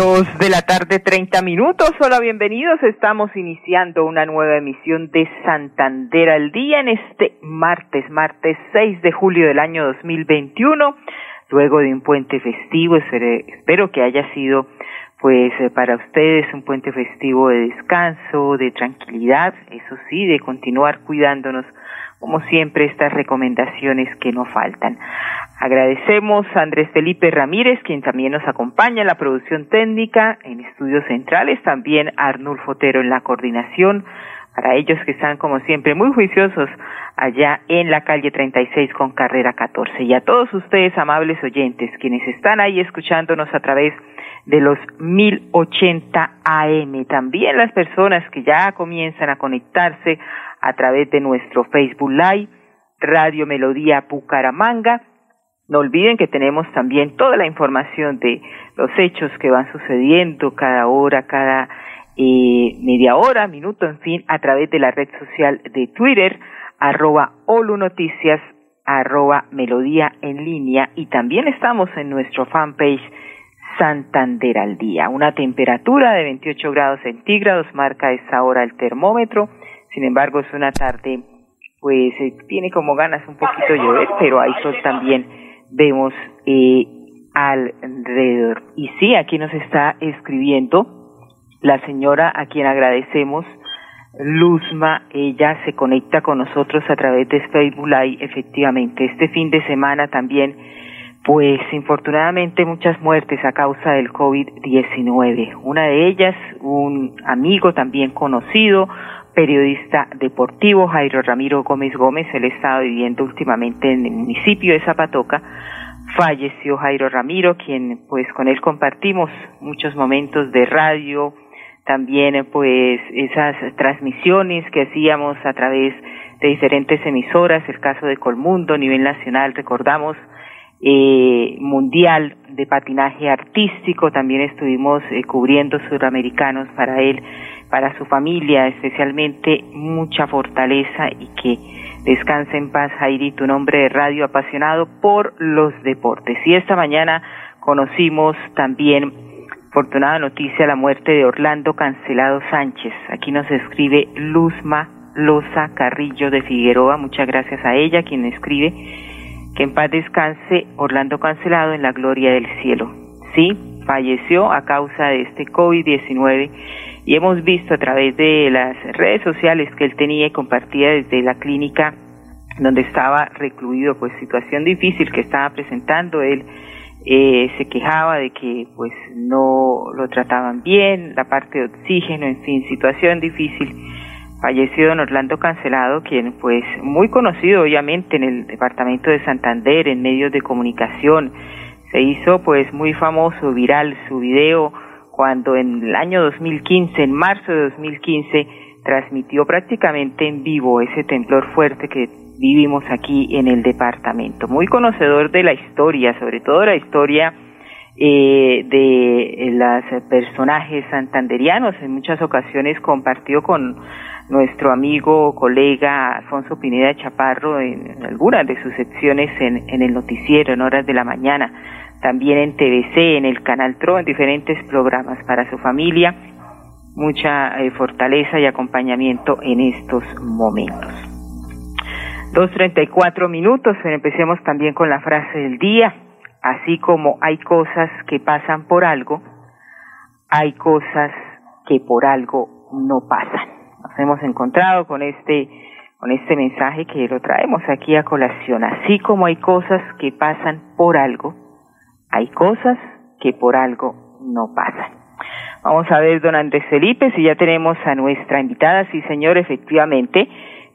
Dos de la tarde, treinta minutos. Hola, bienvenidos. Estamos iniciando una nueva emisión de Santander al día en este martes, martes 6 de julio del año 2021, luego de un puente festivo. Espero que haya sido, pues, eh, para ustedes un puente festivo de descanso, de tranquilidad, eso sí, de continuar cuidándonos como siempre, estas recomendaciones que no faltan. Agradecemos a Andrés Felipe Ramírez, quien también nos acompaña en la producción técnica, en estudios centrales, también a Arnulfo Otero en la coordinación, para ellos que están como siempre muy juiciosos allá en la calle 36 con carrera 14. Y a todos ustedes, amables oyentes, quienes están ahí escuchándonos a través de los 1080 AM, también las personas que ya comienzan a conectarse a través de nuestro Facebook Live, Radio Melodía Pucaramanga. No olviden que tenemos también toda la información de los hechos que van sucediendo cada hora, cada eh, media hora, minuto, en fin, a través de la red social de Twitter, arroba Olu Noticias, arroba Melodía en línea y también estamos en nuestro fanpage Santander al día. Una temperatura de 28 grados centígrados marca esa hora el termómetro sin embargo, es una tarde, pues eh, tiene como ganas un poquito llover, pero hay sol también vemos eh, alrededor. Y sí, aquí nos está escribiendo la señora a quien agradecemos, Luzma, ella se conecta con nosotros a través de Facebook Live, efectivamente. Este fin de semana también, pues infortunadamente muchas muertes a causa del COVID-19. Una de ellas, un amigo también conocido, periodista deportivo Jairo Ramiro Gómez Gómez, él estaba viviendo últimamente en el municipio de Zapatoca, falleció Jairo Ramiro, quien pues con él compartimos muchos momentos de radio, también pues esas transmisiones que hacíamos a través de diferentes emisoras, el caso de Colmundo a nivel nacional, recordamos eh, mundial de patinaje artístico, también estuvimos eh, cubriendo suramericanos para él para su familia, especialmente mucha fortaleza y que descanse en paz, Jairi, tu nombre de radio apasionado por los deportes. Y esta mañana conocimos también, afortunada noticia, la muerte de Orlando Cancelado Sánchez. Aquí nos escribe Luzma Loza Carrillo de Figueroa. Muchas gracias a ella, quien escribe que en paz descanse Orlando Cancelado en la gloria del cielo. Sí, falleció a causa de este COVID-19 y hemos visto a través de las redes sociales que él tenía y compartía desde la clínica donde estaba recluido, pues situación difícil que estaba presentando él. Eh, se quejaba de que pues no lo trataban bien, la parte de oxígeno, en fin, situación difícil. Falleció don Orlando Cancelado, quien pues muy conocido obviamente en el departamento de Santander, en medios de comunicación, se hizo pues muy famoso, viral su video cuando en el año 2015, en marzo de 2015, transmitió prácticamente en vivo ese temblor fuerte que vivimos aquí en el departamento. Muy conocedor de la historia, sobre todo la historia eh, de los personajes santanderianos. En muchas ocasiones compartió con nuestro amigo, colega Alfonso Pineda Chaparro en algunas de sus secciones en, el noticiero en horas de la mañana también en TVC, en el Canal TRO, en diferentes programas para su familia. Mucha eh, fortaleza y acompañamiento en estos momentos. Dos treinta y cuatro minutos, empecemos también con la frase del día. Así como hay cosas que pasan por algo, hay cosas que por algo no pasan. Nos hemos encontrado con este con este mensaje que lo traemos aquí a colación. Así como hay cosas que pasan por algo, hay cosas que por algo no pasan. Vamos a ver, don Andrés Felipe, si ya tenemos a nuestra invitada. Sí, señor, efectivamente,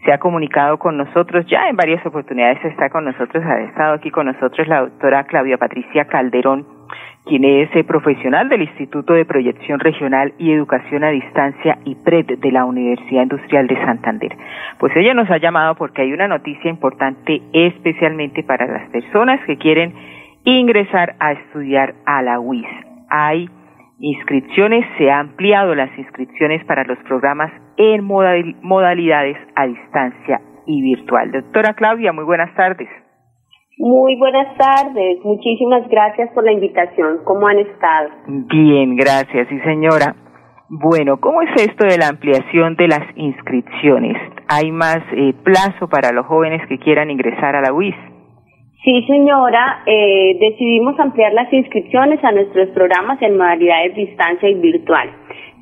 se ha comunicado con nosotros ya en varias oportunidades, está con nosotros, ha estado aquí con nosotros la doctora Claudia Patricia Calderón, quien es eh, profesional del Instituto de Proyección Regional y Educación a Distancia y PRED de la Universidad Industrial de Santander. Pues ella nos ha llamado porque hay una noticia importante especialmente para las personas que quieren ingresar a estudiar a la UIS. Hay inscripciones, se han ampliado las inscripciones para los programas en modalidades a distancia y virtual. Doctora Claudia, muy buenas tardes. Muy buenas tardes, muchísimas gracias por la invitación. ¿Cómo han estado? Bien, gracias, sí señora. Bueno, ¿cómo es esto de la ampliación de las inscripciones? ¿Hay más eh, plazo para los jóvenes que quieran ingresar a la UIS? Sí, señora, eh, decidimos ampliar las inscripciones a nuestros programas en modalidades distancia y virtual.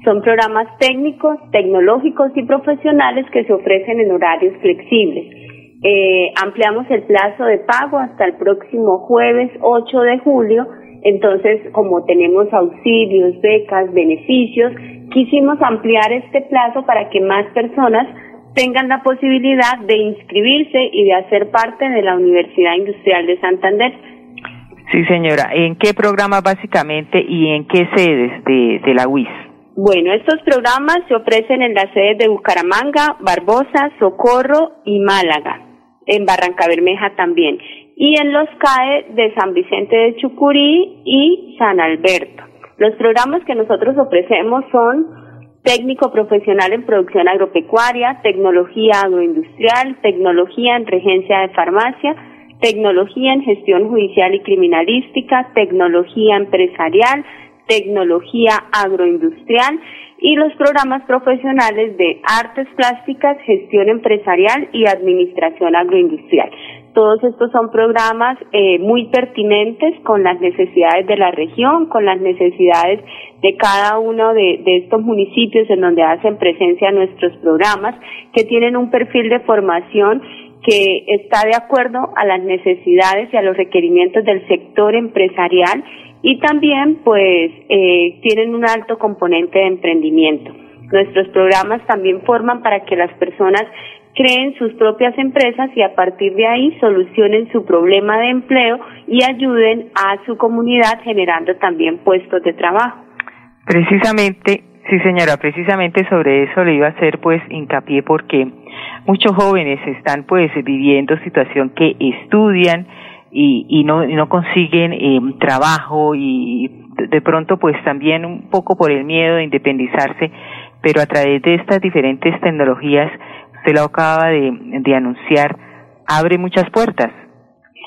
Son programas técnicos, tecnológicos y profesionales que se ofrecen en horarios flexibles eh, ampliamos el plazo de pago hasta el próximo jueves 8 de julio. Entonces, como tenemos auxilios, becas, beneficios, quisimos ampliar este plazo para que más personas tengan la posibilidad de inscribirse y de hacer parte de la Universidad Industrial de Santander. Sí, señora. ¿En qué programa básicamente y en qué sedes de, de la UIS? Bueno, estos programas se ofrecen en las sedes de Bucaramanga, Barbosa, Socorro y Málaga en Barranca Bermeja también, y en los CAE de San Vicente de Chucurí y San Alberto. Los programas que nosotros ofrecemos son técnico profesional en producción agropecuaria, tecnología agroindustrial, tecnología en regencia de farmacia, tecnología en gestión judicial y criminalística, tecnología empresarial, tecnología agroindustrial y los programas profesionales de artes plásticas, gestión empresarial y administración agroindustrial. Todos estos son programas eh, muy pertinentes con las necesidades de la región, con las necesidades de cada uno de, estos municipios en donde hacen presencia nuestros programas, que tienen un perfil de formación que está de acuerdo a las necesidades y a los requerimientos del sector empresarial y también pues eh, tienen un alto componente de emprendimiento. Nuestros programas también forman para que las personas creen sus propias empresas y a partir de ahí solucionen su problema de empleo y ayuden a su comunidad generando también puestos de trabajo. Precisamente, sí señora, precisamente sobre eso le iba a hacer pues hincapié porque muchos jóvenes están pues viviendo situación que estudian, y, no, no consiguen eh, trabajo y de pronto pues también un poco por el miedo de independizarse, pero a través de estas diferentes tecnologías, usted lo acaba de, de anunciar, abre muchas puertas.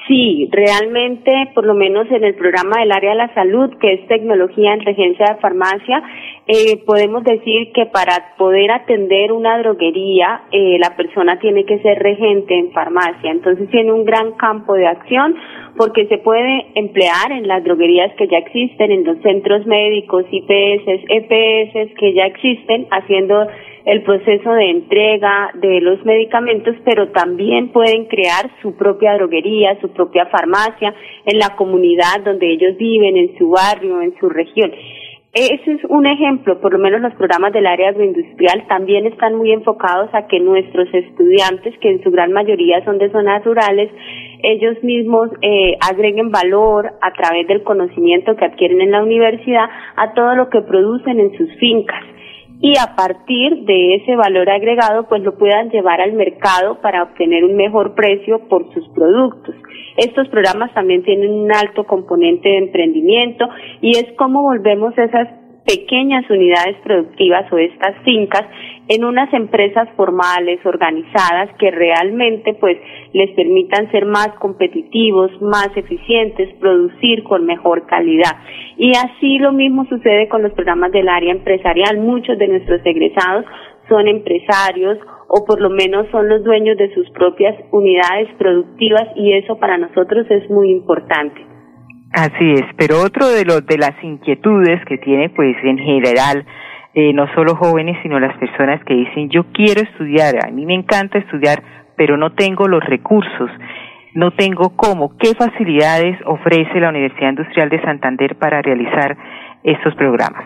Sí, realmente, por lo menos en el programa del área de la salud, que es tecnología en regencia de farmacia, eh, podemos decir que para poder atender una droguería, eh, la persona tiene que ser regente en farmacia. Entonces tiene un gran campo de acción porque se puede emplear en las droguerías que ya existen, en los centros médicos, IPS, EPS que ya existen, haciendo el proceso de entrega de los medicamentos, pero también pueden crear su propia droguería, su propia farmacia en la comunidad donde ellos viven, en su barrio, en su región. Ese es un ejemplo, por lo menos los programas del área agroindustrial también están muy enfocados a que nuestros estudiantes, que en su gran mayoría son de zonas rurales, ellos mismos eh, agreguen valor a través del conocimiento que adquieren en la universidad a todo lo que producen en sus fincas y a partir de ese valor agregado pues lo puedan llevar al mercado para obtener un mejor precio por sus productos. Estos programas también tienen un alto componente de emprendimiento y es como volvemos esas pequeñas unidades productivas o estas fincas en unas empresas formales, organizadas, que realmente pues les permitan ser más competitivos, más eficientes, producir con mejor calidad. Y así lo mismo sucede con los programas del área empresarial. Muchos de nuestros egresados son empresarios o por lo menos son los dueños de sus propias unidades productivas y eso para nosotros es muy importante. Así es, pero otro de los de las inquietudes que tiene pues en general eh, no solo jóvenes sino las personas que dicen yo quiero estudiar, a mí me encanta estudiar, pero no tengo los recursos, no tengo cómo, qué facilidades ofrece la Universidad Industrial de Santander para realizar estos programas.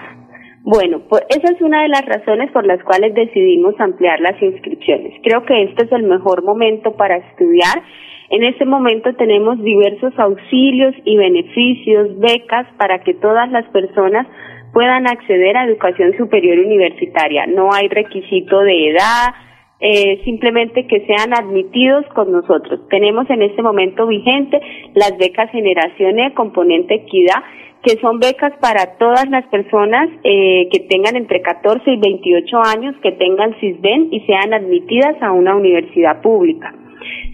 Bueno, pues esa es una de las razones por las cuales decidimos ampliar las inscripciones. Creo que este es el mejor momento para estudiar. En este momento tenemos diversos auxilios y beneficios, becas para que todas las personas puedan acceder a educación superior universitaria. No hay requisito de edad, eh, simplemente que sean admitidos con nosotros. Tenemos en este momento vigente las becas Generación E, componente equidad, que son becas para todas las personas eh, que tengan entre 14 y 28 años, que tengan CISBEN y sean admitidas a una universidad pública.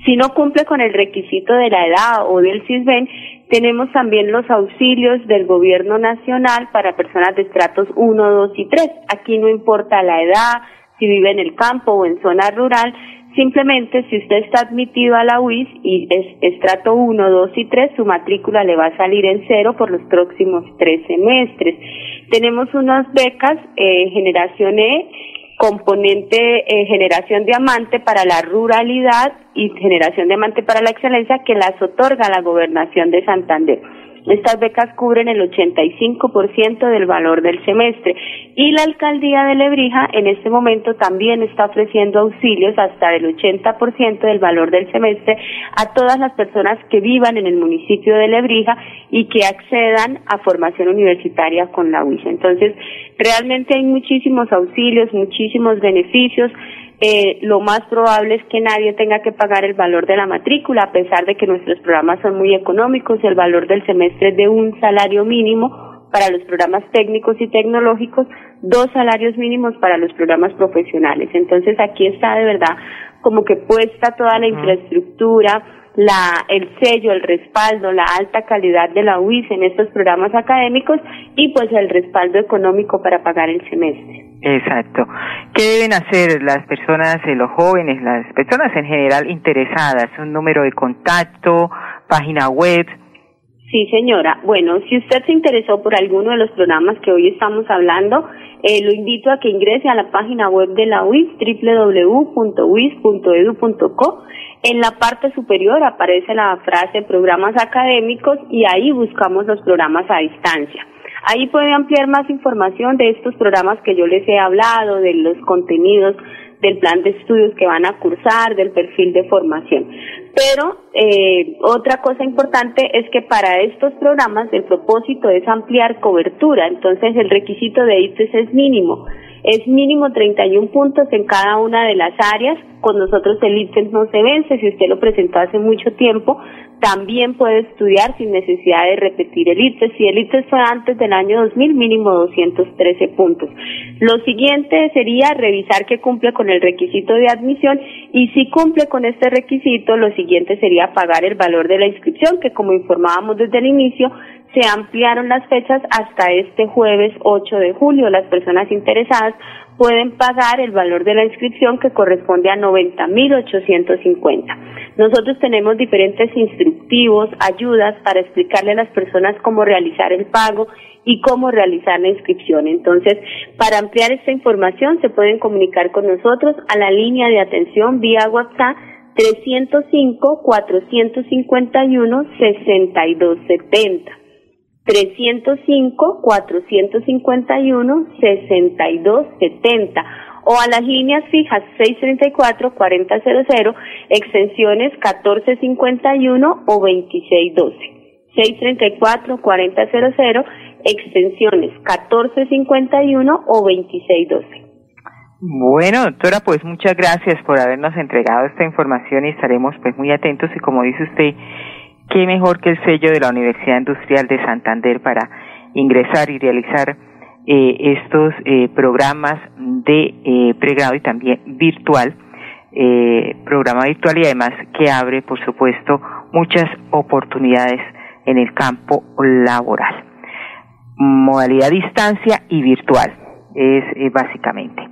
Si no cumple con el requisito de la edad o del CISBEN, tenemos también los auxilios del gobierno nacional para personas de estratos 1, 2 y 3. Aquí no importa la edad, si vive en el campo o en zona rural, simplemente si usted está admitido a la UIS y es estrato 1, 2 y 3, su matrícula le va a salir en cero por los próximos tres semestres. Tenemos unas becas, eh, generación E, componente eh, generación diamante para la ruralidad y generación diamante para la excelencia que las otorga la gobernación de Santander. Estas becas cubren el 85% del valor del semestre y la alcaldía de Lebrija en este momento también está ofreciendo auxilios hasta el 80% del valor del semestre a todas las personas que vivan en el municipio de Lebrija y que accedan a formación universitaria con la UIS. Entonces, realmente hay muchísimos auxilios, muchísimos beneficios eh, lo más probable es que nadie tenga que pagar el valor de la matrícula, a pesar de que nuestros programas son muy económicos, el valor del semestre es de un salario mínimo para los programas técnicos y tecnológicos, dos salarios mínimos para los programas profesionales. Entonces aquí está de verdad como que puesta toda la infraestructura, la, el sello, el respaldo, la alta calidad de la UIS en estos programas académicos y pues el respaldo económico para pagar el semestre. Exacto. ¿Qué deben hacer las personas, eh, los jóvenes, las personas en general interesadas? ¿Un número de contacto, página web? Sí, señora. Bueno, si usted se interesó por alguno de los programas que hoy estamos hablando, eh, lo invito a que ingrese a la página web de la UIS, www.uis.edu.co. En la parte superior aparece la frase programas académicos y ahí buscamos los programas a distancia. Ahí puede ampliar más información de estos programas que yo les he hablado, de los contenidos del plan de estudios que van a cursar, del perfil de formación. Pero eh, otra cosa importante es que para estos programas el propósito es ampliar cobertura, entonces el requisito de ITES es mínimo. Es mínimo 31 puntos en cada una de las áreas. Con nosotros el no se vence. Si usted lo presentó hace mucho tiempo, también puede estudiar sin necesidad de repetir el ITES. Si el ITES fue antes del año 2000, mínimo 213 puntos. Lo siguiente sería revisar que cumple con el requisito de admisión y si cumple con este requisito, lo siguiente sería pagar el valor de la inscripción, que como informábamos desde el inicio, se ampliaron las fechas hasta este jueves 8 de julio. Las personas interesadas pueden pagar el valor de la inscripción que corresponde a 90.850. Nosotros tenemos diferentes instructivos, ayudas para explicarle a las personas cómo realizar el pago y cómo realizar la inscripción. Entonces, para ampliar esta información se pueden comunicar con nosotros a la línea de atención vía WhatsApp 305 451 6270. 305-451-6270 o a las líneas fijas 634-4000, extensiones 1451 o 2612. 634-4000, extensiones 1451 o 2612. Bueno, doctora, pues muchas gracias por habernos entregado esta información y estaremos pues muy atentos y como dice usted, qué mejor que el sello de la Universidad Industrial de Santander para ingresar y realizar eh, estos eh, programas de eh, pregrado y también virtual, programa virtual y además que abre, por supuesto, muchas oportunidades en el campo laboral. Modalidad distancia y virtual es básicamente.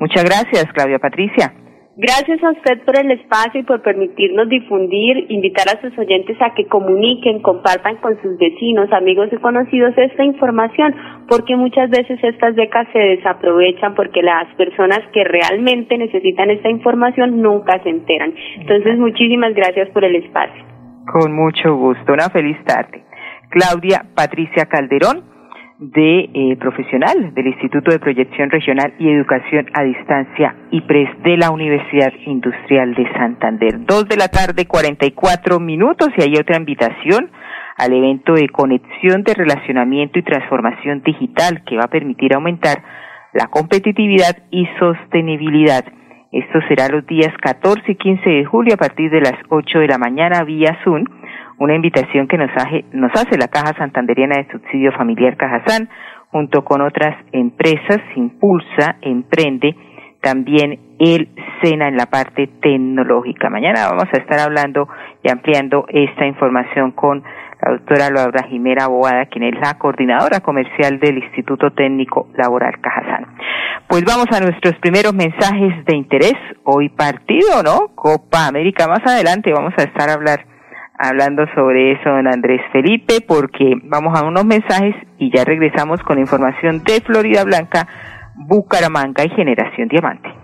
Muchas gracias, Claudia Patricia. Gracias a usted por el espacio y por permitirnos difundir, invitar a sus oyentes a que comuniquen, compartan con sus vecinos, amigos y conocidos esta información, porque muchas veces estas becas se desaprovechan porque las personas que realmente necesitan esta información nunca se enteran. Entonces, muchísimas gracias por el espacio. Con mucho gusto. Una feliz tarde. Claudia Patricia Calderón de eh, profesional del Instituto de Proyección Regional y Educación a Distancia IPRES de la Universidad Industrial de Santander. Dos de la tarde, 44 minutos y hay otra invitación al evento de conexión de relacionamiento y transformación digital que va a permitir aumentar la competitividad y sostenibilidad. Esto será los días 14 y 15 de julio a partir de las 8 de la mañana vía Zoom una invitación que nos hace, nos hace la Caja Santanderiana de Subsidio Familiar Cajazán, junto con otras empresas, Impulsa, Emprende, también el SENA en la parte tecnológica. Mañana vamos a estar hablando y ampliando esta información con la doctora Laura Jimera Boada, quien es la coordinadora comercial del Instituto Técnico Laboral Cajazán. Pues vamos a nuestros primeros mensajes de interés. Hoy partido, ¿no? Copa América. Más adelante vamos a estar a hablar hablando sobre eso don Andrés Felipe porque vamos a unos mensajes y ya regresamos con información de Florida Blanca, Bucaramanga y Generación Diamante.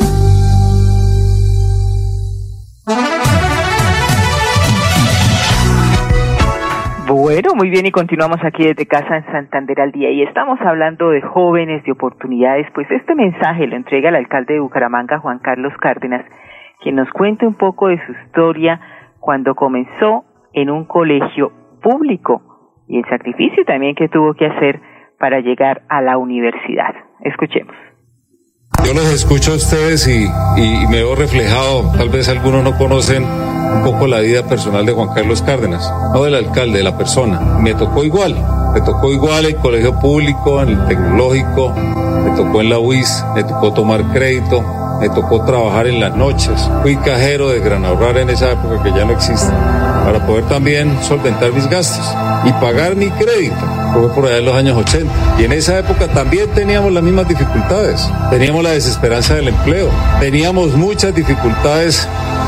Bueno, muy bien y continuamos aquí desde casa en Santander al día y estamos hablando de jóvenes, de oportunidades, pues este mensaje lo entrega el alcalde de Bucaramanga, Juan Carlos Cárdenas, quien nos cuente un poco de su historia cuando comenzó en un colegio público y el sacrificio también que tuvo que hacer para llegar a la universidad. Escuchemos. Yo los escucho a ustedes y, me veo reflejado, tal vez algunos no conocen un poco la vida personal de Juan Carlos Cárdenas, no del alcalde, de la persona. Me tocó igual, me tocó igual el colegio público, en el tecnológico, me tocó en la UIS, me tocó tomar crédito, me tocó trabajar en las noches. Fui cajero de Gran Ahorrar en esa época que ya no existe, para poder también solventar mis gastos y pagar mi crédito. Fue por allá en los años 80. Y en esa época también teníamos las mismas dificultades. Teníamos la desesperanza del empleo. Teníamos muchas dificultades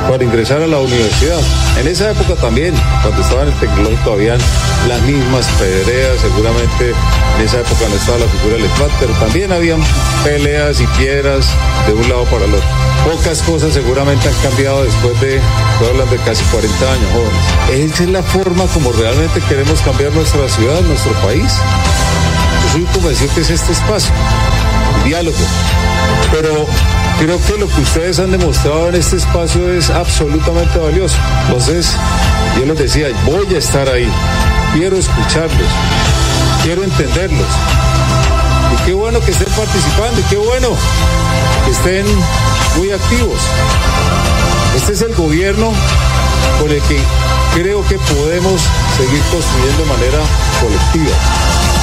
para ingresar a la universidad. En esa época también, cuando estaba en el tecnológico, habían las mismas pedreas, seguramente en esa época no estaba la figura del SMAT, pero también habían peleas y piedras de un lado para el otro. Pocas cosas seguramente han cambiado después de, estoy hablando de casi 40 años jóvenes. Esa es la forma como realmente queremos cambiar nuestra ciudad, nuestro país. Yo soy convencido que es este espacio, el diálogo. Pero creo que lo que ustedes han demostrado en este espacio es absolutamente valioso. Entonces, yo les decía, voy a estar ahí, quiero escucharlos, quiero entenderlos. Que estén participando, y qué bueno que estén muy activos. Este es el gobierno con el que creo que podemos seguir construyendo de manera colectiva.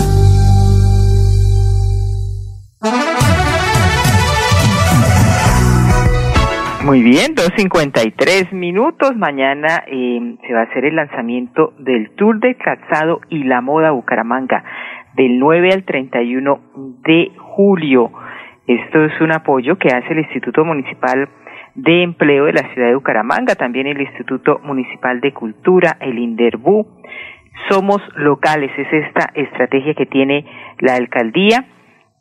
Muy bien, 2.53 minutos. Mañana eh, se va a hacer el lanzamiento del Tour de Calzado y la Moda Bucaramanga del 9 al 31 de julio. Esto es un apoyo que hace el Instituto Municipal de Empleo de la ciudad de Bucaramanga, también el Instituto Municipal de Cultura, el INDERBU. Somos locales, es esta estrategia que tiene la alcaldía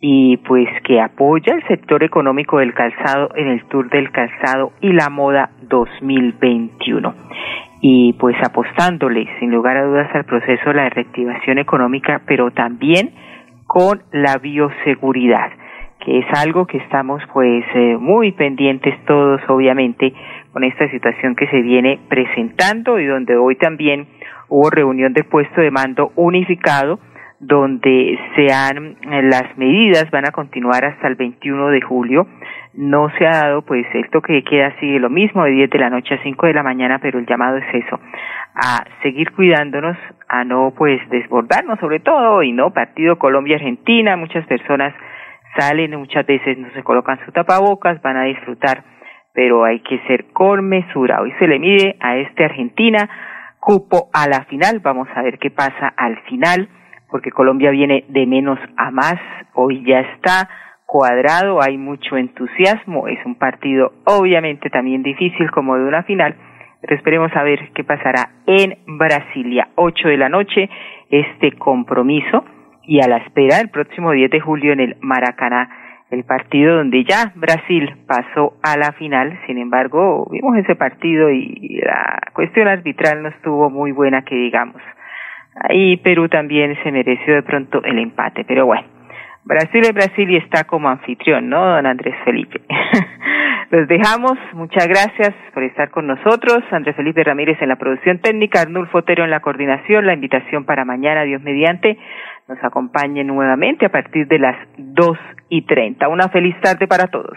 y pues que apoya el sector económico del calzado en el Tour del Calzado y la Moda 2021. Y pues apostándole sin lugar a dudas al proceso de la reactivación económica, pero también con la bioseguridad, que es algo que estamos pues eh, muy pendientes todos obviamente con esta situación que se viene presentando y donde hoy también hubo reunión de puesto de mando unificado donde sean las medidas van a continuar hasta el 21 de julio. No se ha dado pues el toque de queda sigue lo mismo de 10 de la noche a 5 de la mañana, pero el llamado es eso, a seguir cuidándonos, a no pues desbordarnos sobre todo y no partido Colombia Argentina, muchas personas salen muchas veces no se colocan su tapabocas, van a disfrutar, pero hay que ser con mesura. Hoy se le mide a este Argentina cupo a la final, vamos a ver qué pasa al final, porque Colombia viene de menos a más, hoy ya está cuadrado, hay mucho entusiasmo, es un partido obviamente también difícil como de una final, pero esperemos a ver qué pasará en Brasilia, 8 de la noche, este compromiso y a la espera el próximo 10 de julio en el Maracaná, el partido donde ya Brasil pasó a la final, sin embargo, vimos ese partido y la cuestión arbitral no estuvo muy buena que digamos. Ahí Perú también se mereció de pronto el empate, pero bueno, Brasil es Brasil y está como anfitrión, ¿no, don Andrés Felipe? Los dejamos, muchas gracias por estar con nosotros. Andrés Felipe Ramírez en la producción técnica, Arnulfo Otero en la coordinación, la invitación para mañana, Dios mediante, nos acompañe nuevamente a partir de las dos y treinta. Una feliz tarde para todos.